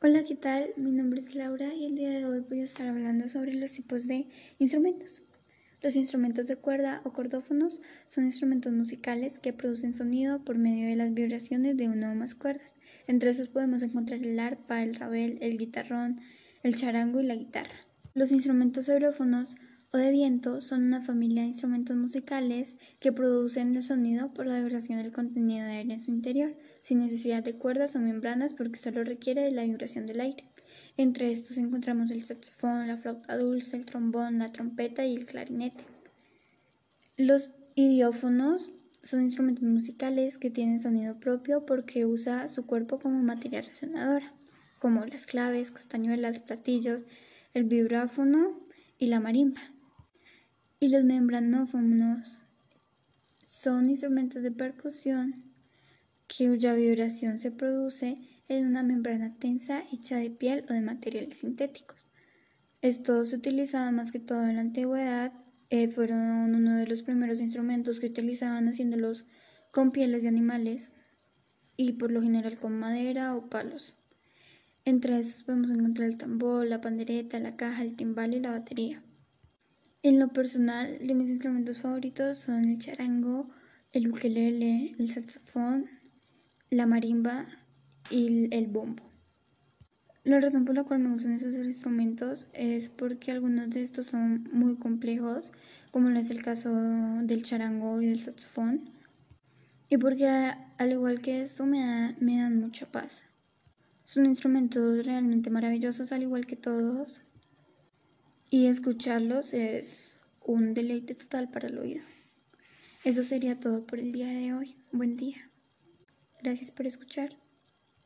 Hola, ¿qué tal? Mi nombre es Laura y el día de hoy voy a estar hablando sobre los tipos de instrumentos. Los instrumentos de cuerda o cordófonos son instrumentos musicales que producen sonido por medio de las vibraciones de una o más cuerdas. Entre esos podemos encontrar el arpa, el rabel, el guitarrón, el charango y la guitarra. Los instrumentos aerófonos o de viento son una familia de instrumentos musicales que producen el sonido por la vibración del contenido de aire en su interior, sin necesidad de cuerdas o membranas porque solo requiere de la vibración del aire. Entre estos encontramos el saxofón, la flauta dulce, el trombón, la trompeta y el clarinete. Los idiófonos son instrumentos musicales que tienen sonido propio porque usa su cuerpo como materia resonadora, como las claves, castañuelas, platillos, el vibráfono y la marimba y los membranófonos son instrumentos de percusión cuya vibración se produce en una membrana tensa hecha de piel o de materiales sintéticos. Estos se utilizaban más que todo en la antigüedad, eh, fueron uno de los primeros instrumentos que utilizaban haciéndolos con pieles de animales y por lo general con madera o palos. Entre estos podemos encontrar el tambor, la pandereta, la caja, el timbal y la batería. En lo personal, de mis instrumentos favoritos son el charango, el ukelele, el saxofón, la marimba y el bombo. La razón por la cual me gustan estos instrumentos es porque algunos de estos son muy complejos, como no es el caso del charango y del saxofón, y porque al igual que esto me, me dan mucha paz. Son instrumentos realmente maravillosos, al igual que todos, y escucharlos es un deleite total para el oído. Eso sería todo por el día de hoy. Buen día. Gracias por escuchar.